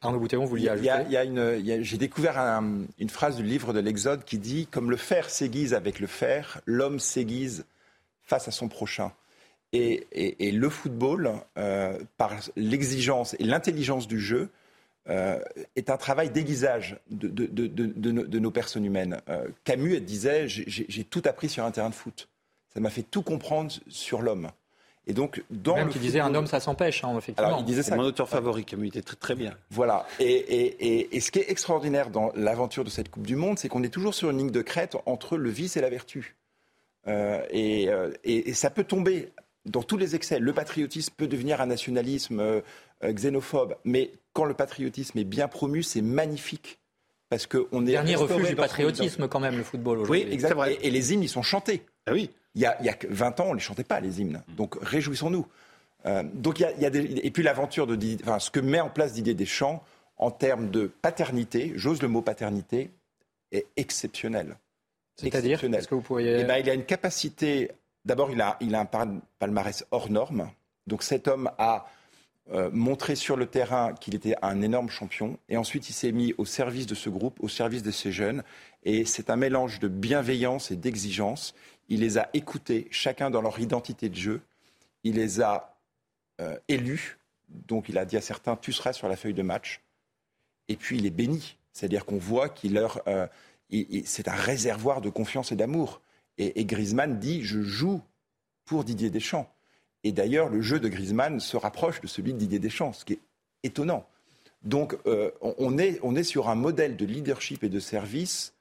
Arnaud Boutéon, vous vouliez ajouter
il y a, une, J'ai découvert une phrase du livre de l'Exode qui dit Comme le fer s'aiguise avec le fer, l'homme s'aiguise face à son prochain. Et, le football, euh, par l'exigence et l'intelligence du jeu, euh, est un travail d'aiguisage de, de, nos personnes humaines. Euh, Camus disait J'ai tout appris sur un terrain de foot. Ça m'a fait tout comprendre sur l'homme.
Et donc, dans Même qui disait un homme, ça s'empêche, hein, effectivement.
Alors, il disait ça. mon auteur favori, Camus, était très, très bien.
Voilà. Et, et, ce qui est extraordinaire dans l'aventure de cette Coupe du Monde, c'est qu'on est toujours sur une ligne de crête entre le vice et la vertu. Euh, et, ça peut tomber dans tous les excès. Le patriotisme peut devenir un nationalisme xénophobe, mais quand le patriotisme est bien promu, c'est magnifique. Parce qu'on est.
Dernier refuge du patriotisme, quand même, le football aujourd'hui.
Oui, exactement. Et, les hymnes, ils sont chantés.
Ah oui.
Il y a, il y a 20 ans, on ne les chantait pas, les hymnes. Donc réjouissons-nous. Euh, donc il y a, des, et puis l'aventure de. Enfin, ce que met en place Didier Deschamps en termes de paternité, j'ose le mot paternité, est exceptionnel.
C'est-à-dire Est-ce que vous pourriez.
Eh ben, il a une capacité. D'abord, il a, il a un palmarès hors norme. Donc cet homme a euh, montré sur le terrain qu'il était un énorme champion. Et ensuite, il s'est mis au service de ce groupe, au service de ces jeunes. Et c'est un mélange de bienveillance et d'exigence. Il les a écoutés, chacun dans leur identité de jeu. Il les a euh, élus. Donc, il a dit à certains, tu seras sur la feuille de match. Et puis, il est béni. C'est-à-dire qu'on voit qu'il leur. Euh, c'est un réservoir de confiance et d'amour. Et, et Griezmann dit, je joue pour Didier Deschamps. Et d'ailleurs, le jeu de Griezmann se rapproche de celui de Didier Deschamps, ce qui est étonnant. Donc, euh, on, est, on, est, sur un modèle de leadership et de service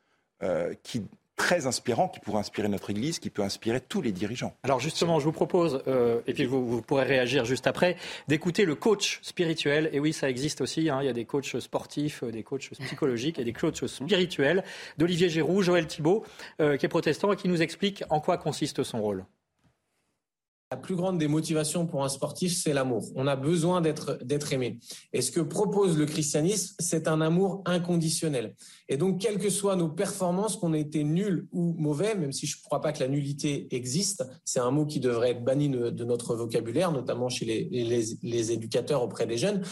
euh, qui très inspirant, qui pourrait inspirer notre Église, qui peut inspirer tous les dirigeants.
Alors justement, je vous propose, euh, et puis vous, pourrez réagir juste après, d'écouter le coach spirituel. Et oui, ça existe aussi. Hein. il y a des coachs sportifs, des coachs psychologiques et des coachs spirituels d'Olivier Giroud, Joël Thibault, qui est protestant et qui nous explique en quoi consiste son rôle.
La plus grande des motivations pour un sportif, c'est l'amour. On a besoin d'être aimé. Et ce que propose le christianisme, c'est un amour inconditionnel. Et donc, quelles que soient nos performances, qu'on ait été nuls ou mauvais, même si je ne crois pas que la nullité existe, c'est un mot qui devrait être banni de notre vocabulaire, notamment chez les, les, éducateurs auprès des jeunes.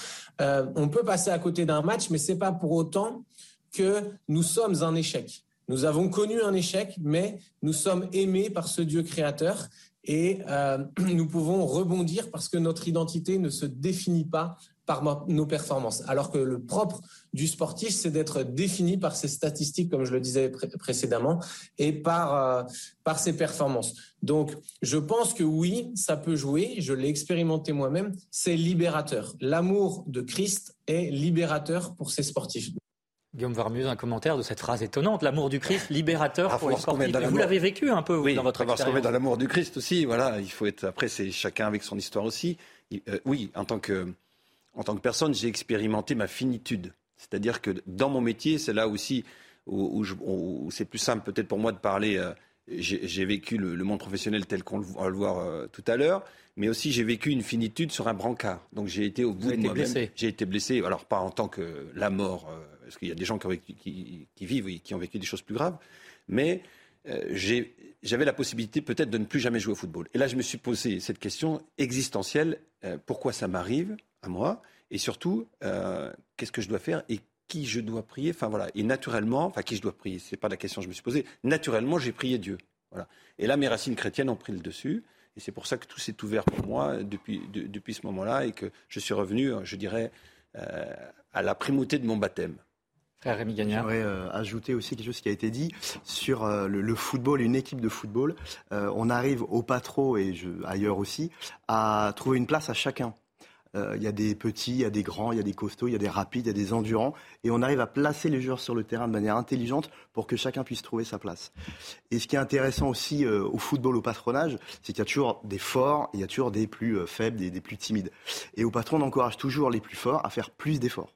Euh, on peut passer à côté d'un match, mais c'est pas pour autant que nous sommes un échec. Nous avons connu un échec, mais nous sommes aimés par ce Dieu créateur et euh, nous pouvons rebondir parce que notre identité ne se définit pas par nos performances. Alors que le propre du sportif, c'est d'être défini par ses statistiques, comme je le disais précédemment, et par, euh, par ses performances. Donc, je pense que oui, ça peut jouer. Je l'ai expérimenté moi-même. C'est libérateur. L'amour de Christ est libérateur pour ces sportifs.
Guillaume Varmuse, un commentaire de cette phrase étonnante, l'amour du Christ, libérateur ah, pour les sportifs. Vous l'avez vécu un peu
oui,
dans votre expérience.
Oui, dans l'amour du Christ aussi. Voilà, il faut être. Après, c'est chacun avec son histoire aussi. Euh, oui, en tant que en tant que personne, j'ai expérimenté ma finitude. C'est-à-dire que dans mon métier, c'est là aussi où, c'est plus simple peut-être pour moi de parler. Euh, j'ai vécu le, monde professionnel tel qu'on va le voir euh, tout à l'heure, mais aussi j'ai vécu une finitude sur un brancard. Donc j'ai été au bout de moi-même. J'ai été blessé, alors pas en tant que la mort, parce qu'il y a des gens qui, vivent et qui ont vécu des choses plus graves, mais euh, j'avais la possibilité peut-être de ne plus jamais jouer au football. Et là, je me suis posé cette question existentielle pourquoi ça m'arrive à moi Et surtout, qu'est-ce que je dois faire et qui je dois prier? Enfin voilà. Et naturellement, enfin qui je dois prier, c'est pas la question que je me suis posée. Naturellement, j'ai prié Dieu. Voilà. Et là, mes racines chrétiennes ont pris le dessus. Et c'est pour ça que tout s'est ouvert pour moi depuis, ce moment-là et que je suis revenu, je dirais, euh, à la primauté de mon baptême.
Rémi Gagnard.
J'aimerais euh, ajouter aussi quelque chose qui a été dit sur euh, le, football, une équipe de football. on arrive au patro et ailleurs aussi à trouver une place à chacun. Euh, il y a des petits, il y a des grands, il y a des costauds, il y a des rapides, il y a des endurants. Et on arrive à placer les joueurs sur le terrain de manière intelligente pour que chacun puisse trouver sa place. Et ce qui est intéressant aussi euh, au football, au patronage, c'est qu'il y a toujours des forts il y a toujours des plus euh, faibles, des, des plus timides. Et au patron, on encourage toujours les plus forts à faire plus d'efforts.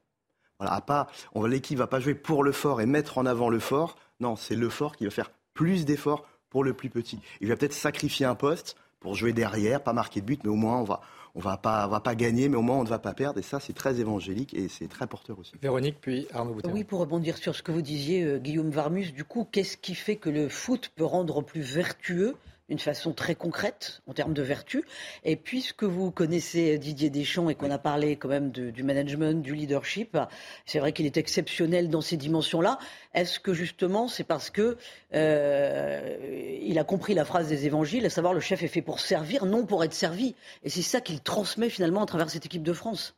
Voilà, à pas, on l'équipe va pas jouer pour le fort et mettre en avant le fort. Non, c'est le fort qui va faire plus d'efforts pour le plus petit. Il va peut-être sacrifier un poste pour jouer derrière, pas marquer de but, mais au moins on va, on va pas, va pas gagner, mais au moins on ne va pas perdre. Et ça, c'est très évangélique et c'est très porteur aussi.
Véronique, puis Arnaud Boutin.
Oui, pour rebondir sur ce que vous disiez, euh, Guillaume Varmus, du coup, qu'est-ce qui fait que le foot peut rendre plus vertueux une façon très concrète en termes de vertu. Et puisque vous connaissez Didier Deschamps et qu'on a parlé quand même du management, du leadership, c'est vrai qu'il est exceptionnel dans ces dimensions-là. Est-ce que justement c'est parce que euh, il a compris la phrase des évangiles, à savoir le chef est fait pour servir, non pour être servi. Et c'est ça qu'il transmet finalement à travers cette équipe de France.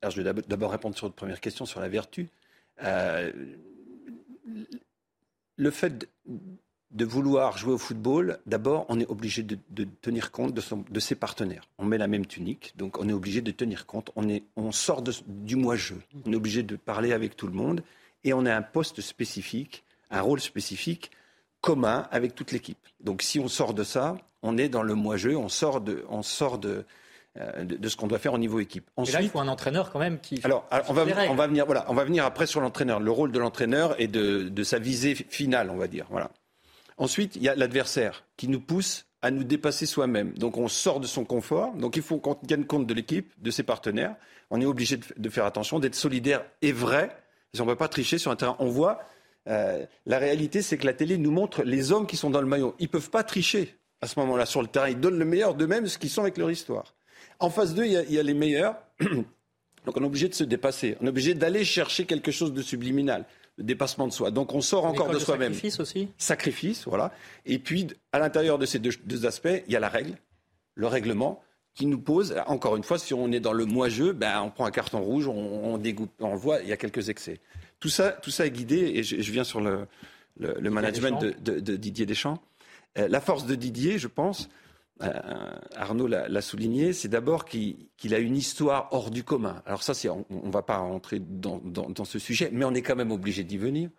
Alors je vais d'abord répondre sur votre première question sur la vertu. Euh, le fait de vouloir jouer au football, d'abord, on est obligé de, tenir compte de, ses partenaires. On met la même tunique, donc on est obligé de tenir compte. On, est, on sort du moi-je. On est obligé de parler avec tout le monde. Et on a un poste spécifique, un rôle spécifique, commun avec toute l'équipe. Donc si on sort de ça, on est dans le moi-je, on sort de, on sort de, euh, de, ce qu'on doit faire au niveau équipe.
Ensuite, là, il faut un entraîneur quand même qui.
Alors, on, va, on, va, venir, voilà, on va venir après sur l'entraîneur, le rôle de l'entraîneur et de, de, sa visée finale, on va dire. Voilà. Ensuite, il y a l'adversaire qui nous pousse à nous dépasser soi-même. Donc on sort de son confort. Donc il faut qu'on tienne compte de l'équipe, de ses partenaires. On est obligé de, faire attention, d'être solidaire et vrai. on ne peut pas tricher sur un terrain. On voit, euh, la réalité, c'est que la télé nous montre les hommes qui sont dans le maillot. Ils ne peuvent pas tricher à ce moment-là sur le terrain. Ils donnent le meilleur d'eux-mêmes, ce qu'ils sont avec leur histoire. En face d'eux, il y, a les meilleurs. Donc on est obligé de se dépasser. On est obligé d'aller chercher quelque chose de subliminal dépassement de soi. Donc on sort encore de, soi-même.
Sacrifice aussi.
Sacrifice, voilà. Et puis à l'intérieur de ces deux, aspects, il y a la règle, le règlement qui nous pose, encore une fois, si on est dans le moi-je, ben, on prend un carton rouge, on, dégoûte, on voit, il y a quelques excès. Tout ça, tout ça est guidé, et je, viens sur le, le, management de, de, Didier Deschamps. Euh, la force de Didier, je pense, Arnaud l'a souligné, c'est d'abord qu'il a une histoire hors du commun. Alors ça, on ne va pas rentrer dans, ce sujet, mais on est quand même obligé d'y venir.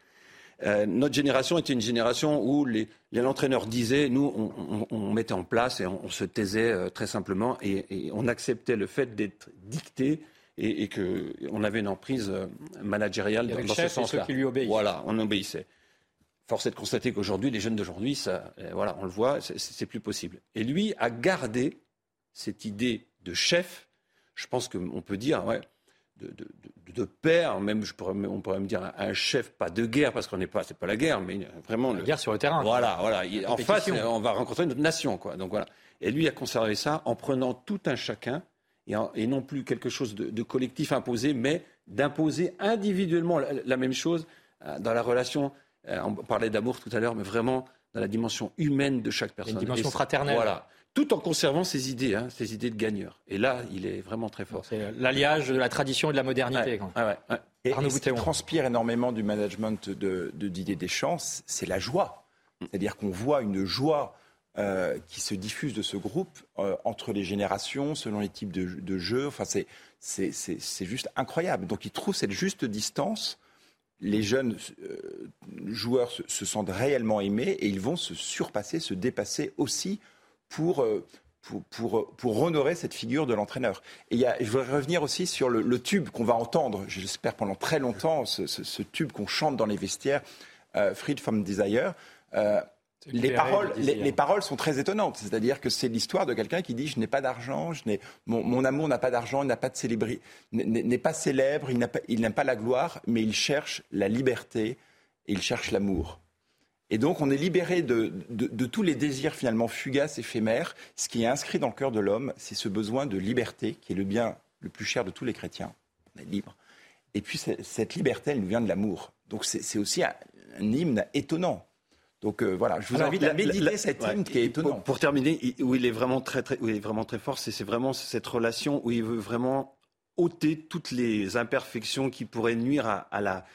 Euh, notre génération était une génération où les, entraîneurs disaient, nous, on, mettait en place et on, se taisait euh, très simplement et, on acceptait le fait d'être dicté et, qu'on avait une emprise managériale dans, ce sens-là. Voilà, on obéissait. Force est de constater qu'aujourd'hui, les jeunes d'aujourd'hui, ça, euh, voilà, on le voit, c'est plus possible. Et lui a gardé cette idée de chef. Je pense qu'on peut dire, ouais, de, père, même je pourrais, on pourrait me dire un chef, pas de guerre, parce qu'on n'est pas, c'est pas la guerre, mais vraiment
la guerre sur le terrain.
Voilà, voilà. en face, on va rencontrer notre nation, quoi. Donc voilà. Et lui a conservé ça en prenant tout un chacun et, non plus quelque chose de, collectif imposé, mais d'imposer individuellement la, même chose euh, dans la relation euh, on parlait d'amour tout à l'heure, mais vraiment dans la dimension humaine de chaque personne. Une
dimension fraternelle.
Voilà. Tout en conservant ses idées, hein, ses idées de gagneur. Et là, il est vraiment très fort.
C'est l'alliage de la tradition et de la modernité.
et, ce qui transpire énormément du management de, Didier Deschamps, c'est la joie. C'est-à-dire qu'on voit une joie euh, qui se diffuse de ce groupe euh, entre les générations, selon les types de, de jeux. Enfin, c'est juste incroyable. Donc, il trouve cette juste distance les jeunes euh, joueurs se, sentent réellement aimés et ils vont se surpasser, se dépasser aussi pour, euh, pour, pour, honorer cette figure de l'entraîneur. Et je voudrais revenir aussi sur le, tube qu'on va entendre, j'espère pendant très longtemps, ce, tube qu'on chante dans les vestiaires, euh, Freed from Desire. Les paroles, les, paroles sont très étonnantes. C'est-à-dire que c'est l'histoire de quelqu'un qui dit je n'ai pas d'argent, je n'ai mon, mon, amour n'a pas d'argent, il n'a pas de célébrité, n'est pas célèbre, il n'aime pas, la gloire, mais il cherche la liberté et il cherche l'amour. Et donc on est libéré de, de, tous les désirs finalement fugaces, éphémères. Ce qui est inscrit dans le cœur de l'homme, c'est ce besoin de liberté qui est le bien le plus cher de tous les chrétiens. On est libre. Et puis cette liberté, elle nous vient de l'amour. Donc c'est aussi un hymne étonnant. Donc euh, voilà, je vous invite à méditer cette hymne qui est étonnant.
Pour, terminer, où il est vraiment très, très, où il est vraiment très fort, c'est vraiment cette relation où il veut vraiment ôter toutes les imperfections qui pourraient nuire à, la,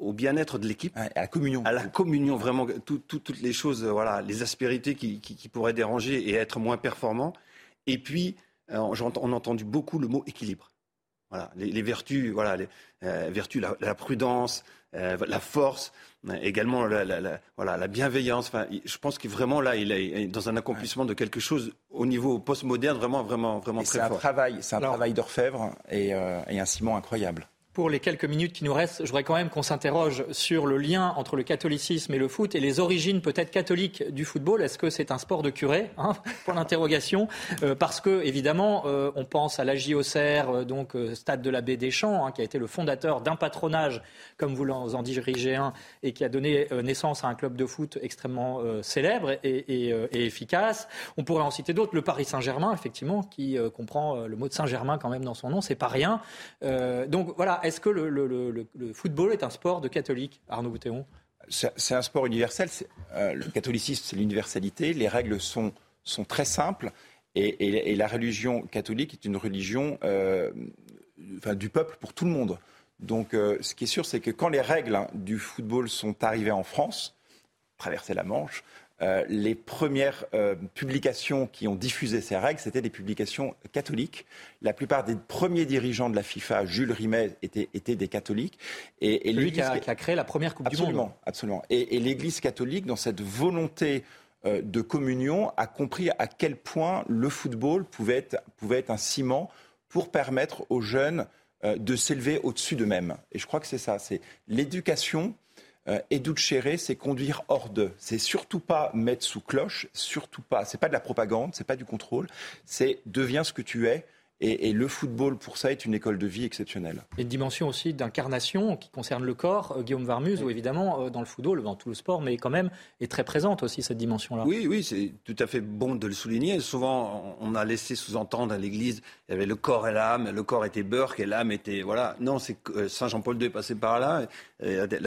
au bien-être de l'équipe,
à la communion,
à la communion vraiment, toutes les choses, voilà, les aspérités qui, qui, pourraient déranger et être moins performants. Et puis, euh, on a entendu beaucoup le mot équilibre. Voilà, les, vertus, voilà, les euh, vertus, la, prudence, la force également la, la, voilà, la bienveillance. Enfin, je pense que vraiment là, il est dans un accomplissement de quelque chose au niveau postmoderne vraiment, vraiment, vraiment très fort.
C'est un travail, c'est un travail d'orfèvre et, euh, et un ciment incroyable
pour les quelques minutes qui nous restent, je voudrais quand même qu'on s'interroge sur le lien entre le catholicisme et le foot et les origines peut-être catholiques du football. Est-ce que c'est un sport de curé hein, Pour l'interrogation. Euh, parce que, évidemment, euh, on pense à la euh, donc stade de l'abbé Deschamps, hein, qui a été le fondateur d'un patronage, comme vous en dirigez un, et qui a donné naissance à un club de foot extrêmement célèbre et, et, efficace. On pourrait en citer d'autres. Le Paris Saint-Germain, effectivement, qui comprend le mot de Saint-Germain quand même dans son nom, c'est pas rien. donc voilà est-ce que le, football est un sport de catholique, Arnaud Boutéon
C'est un sport universel. Euh, le catholicisme, c'est l'universalité. Les règles sont, sont très simples. Et, la religion catholique est une religion euh, du peuple pour tout le monde. Donc, euh, ce qui est sûr, c'est que quand les règles du football sont arrivées en France, traverser la Manche, euh, les premières euh, publications qui ont diffusé ces règles, c'était des publications catholiques. La plupart des premiers dirigeants de la FIFA, Jules Rimet, étaient, des catholiques.
Et, Lui qui a, créé la première Coupe
du
Monde.
Absolument. Et, et l'Église catholique, dans cette volonté euh, de communion, a compris à quel point le football pouvait être, pouvait être un ciment pour permettre aux jeunes de s'élever au-dessus d'eux-mêmes. Et je crois que c'est ça, c'est l'éducation euh, Educere, c'est conduire hors d'eux. C'est surtout pas mettre sous cloche, surtout pas. C'est pas de la propagande, c'est pas du contrôle. C'est deviens ce que tu es et, le football, pour ça, est une école de vie exceptionnelle.
Et une dimension aussi d'incarnation qui concerne le corps. Euh, Guillaume Varmus, où évidemment, euh, dans le football, dans tout le sport, mais quand même, est très présente aussi cette dimension-là.
Oui, oui, c'est tout à fait bon de le souligner. Souvent, on a laissé sous-entendre à l'Église, il y avait le corps et l'âme, le corps était Burke et l'âme était... Voilà. Non, c'est euh, Saint Jean-Paul II est passé par là,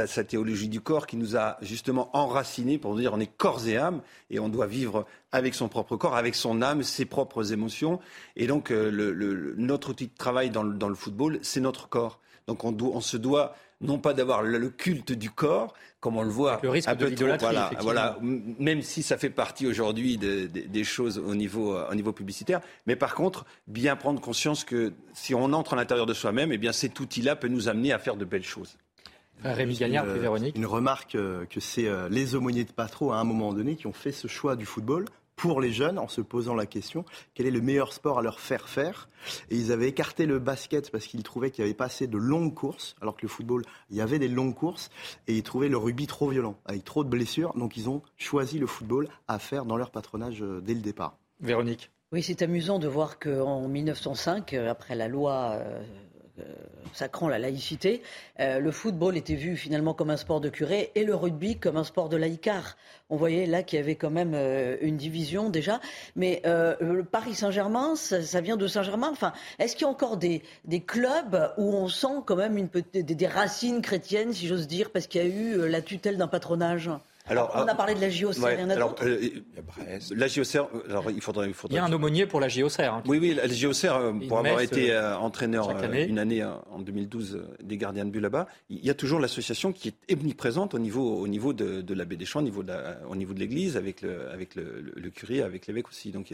sa théologie du corps qui nous a justement enracinés pour dire on est corps et âme et on doit vivre avec son propre corps, avec son âme, ses propres émotions. Et donc, euh, notre outil de travail dans le, football, c'est notre corps. Donc, on, se doit non pas d'avoir le, culte du corps, comme on le voit
le risque de l'idolâtrie.
Voilà, même si ça fait partie aujourd'hui des choses au niveau, au niveau publicitaire, mais par contre, bien prendre conscience que si on entre à l'intérieur de soi-même, eh bien cet outil-là peut nous amener à faire de belles choses.
Rémi Gagnard,
puis
Véronique.
Une remarque euh, que c'est euh, les aumôniers de Patro à un moment donné qui ont fait ce choix du football pour les jeunes en se posant la question quel est le meilleur sport à leur faire faire? Et ils avaient écarté le basket parce qu'ils trouvaient qu'il n'y avait pas assez de longues courses, alors que le football, il y avait des longues courses, et ils trouvaient le rugby trop violent, avec trop de blessures. Donc ils ont choisi le football à faire dans leur patronage euh, dès le départ.
Véronique.
Oui, c'est amusant de voir qu'en 1905, euh, après la loi euh, euh, sacrant la laïcité, euh, le football était vu finalement comme un sport de curé et le rugby comme un sport de laïcard. On voyait là qu'il y avait quand même euh, une division déjà. Mais Paris Saint-Germain, ça, vient de Saint-Germain. Enfin, est-ce qu'il y a encore des, clubs où on sent quand même des racines chrétiennes, si j'ose dire, parce qu'il y a eu la tutelle d'un patronage? Alors, on a parlé de la JOCR, il y en a alors, euh,
La JOCR, alors il faudrait, il
faudrait... Il y a un aumônier pour la JOCR. Hein,
oui, oui, la JOCR, euh, pour avoir été euh, entraîneur une année en 2012 des gardiens de but là-bas, il y a toujours l'association qui est omniprésente au niveau, au niveau de, de l'abbé Deschamps, au niveau de, au niveau de l'église, avec le, avec le, le, curé, avec l'évêque aussi. Donc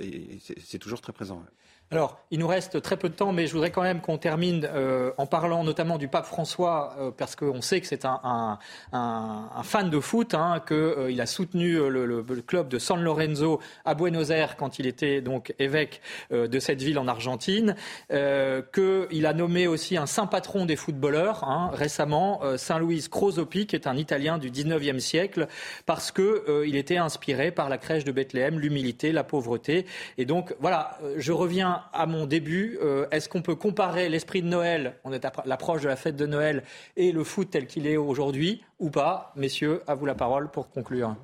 c'est toujours très présent.
Alors, il nous reste très peu de temps, mais je voudrais quand même qu'on termine euh, en parlant notamment du pape François, euh, parce qu'on sait que c'est un, fan de foot, hein, qu'il qu'il a soutenu le, club de San Lorenzo à Buenos Aires quand il était donc évêque de cette ville en Argentine, qu'il a nommé aussi un saint patron des footballeurs hein, récemment, Saint Louis Crosopi, qui est un Italien du 19e siècle, parce qu'il était inspiré par la crèche de Bethléem, l'humilité, la pauvreté. Et donc voilà, je reviens à mon début. Est-ce qu'on peut comparer l'esprit de Noël, on est à l'approche de la fête de Noël, et le foot tel qu'il est aujourd'hui ou pas? Messieurs, à vous la parole pour conclure.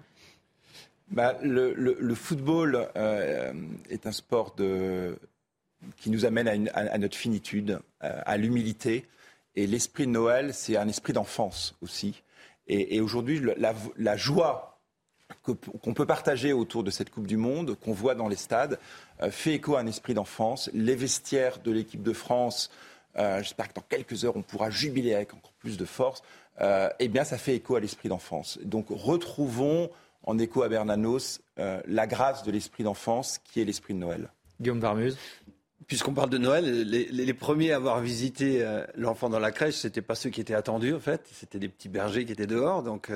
Bah, le, football euh, est un sport qui nous amène à, notre finitude, euh, à, l'humilité. Et l'esprit de Noël, c'est un esprit d'enfance aussi. Et, aujourd'hui, la, joie qu'on peut partager autour de cette Coupe du Monde, qu'on voit dans les stades, euh, fait écho à un esprit d'enfance. Les vestiaires de l'équipe de France, j'espère que dans quelques heures, on pourra jubiler avec encore plus de force. Euh, eh bien, ça fait écho à l'esprit d'enfance. Donc, retrouvons en écho à Bernanos euh, la grâce de l'esprit d'enfance qui est l'esprit de Noël.
Guillaume Barmuse.
Puisqu'on parle de Noël, les, premiers à avoir visité euh, l'enfant dans la crèche, ce n'étaient pas ceux qui étaient attendus, en fait. C'était des petits bergers qui étaient dehors. Donc,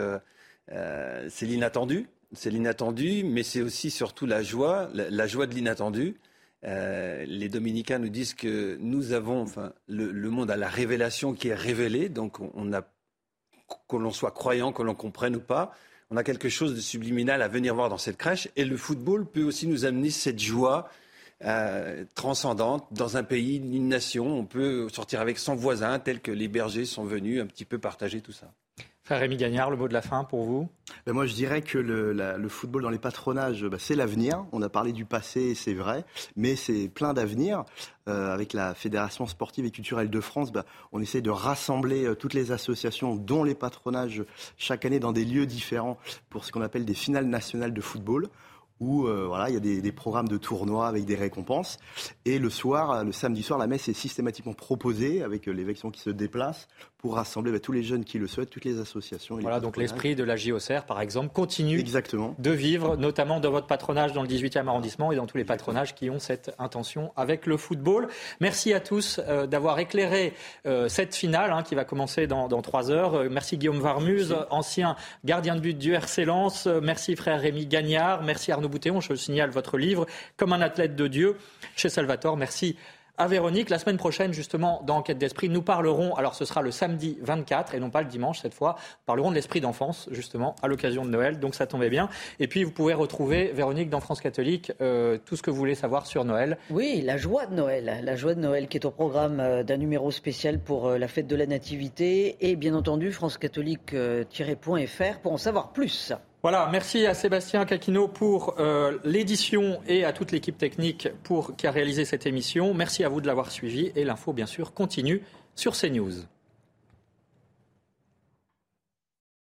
c'est l'inattendu. C'est mais c'est aussi surtout la joie, la, joie de l'inattendu. les dominicains nous disent que nous avons, enfin, le, monde a la révélation qui est révélée, donc on, on a que l'on soit croyant, que l'on comprenne ou pas, on a quelque chose de subliminal à venir voir dans cette crèche. Et le football peut aussi nous amener cette joie euh, transcendante dans un pays, une nation. On peut sortir avec son voisin, tel que les bergers sont venus un petit peu partager tout ça.
Frère Rémi Gagnard, le mot de la fin pour vous?
Ben Moi, je dirais que le, football dans les patronages, ben, c'est l'avenir. On a parlé du passé, c'est vrai, mais c'est plein d'avenir. Euh, avec la Fédération sportive et culturelle de France, ben, on essaie de rassembler euh, toutes les associations, dont les patronages, chaque année dans des lieux différents pour ce qu'on appelle des finales nationales de football où euh, voilà, il y a des, programmes de tournois avec des récompenses. Et le soir, le samedi soir, la messe est systématiquement proposée avec euh, l'élection qui se déplace pour rassembler bah, tous les jeunes qui le souhaitent, toutes les associations.
voilà, donc l'esprit de la JOCR, par exemple, continue
Exactement.
de vivre, notamment dans votre patronage dans le 18e arrondissement et dans tous les patronages qui ont cette intention avec le football. Merci à tous euh, d'avoir éclairé cette finale hein, qui va commencer dans, trois heures. merci Guillaume Varmuse, ancien gardien de but du RC Lens. merci frère Rémi Gagnard. Merci Arnaud Boutéon, je signale votre livre, Comme un athlète de Dieu, chez Salvatore. Merci à Véronique. La semaine prochaine, justement, dans Enquête d'Esprit, nous parlerons, alors ce sera le samedi 24 et non pas le dimanche cette fois, parlerons de l'esprit d'enfance, justement, à l'occasion de Noël. Donc ça tombait bien. Et puis vous pouvez retrouver, Véronique, dans France Catholique, euh, tout ce que vous voulez savoir sur Noël.
Oui, la joie de Noël. La joie de Noël qui est au programme euh, d'un numéro spécial pour euh, la fête de la Nativité. Et bien entendu, francecatholique-fr pour en savoir plus.
Voilà, merci à Sébastien Caquino pour euh, l'édition et à toute l'équipe technique pour, qui a réalisé cette émission. Merci à vous de l'avoir suivi et l'info, bien sûr, continue sur CNews.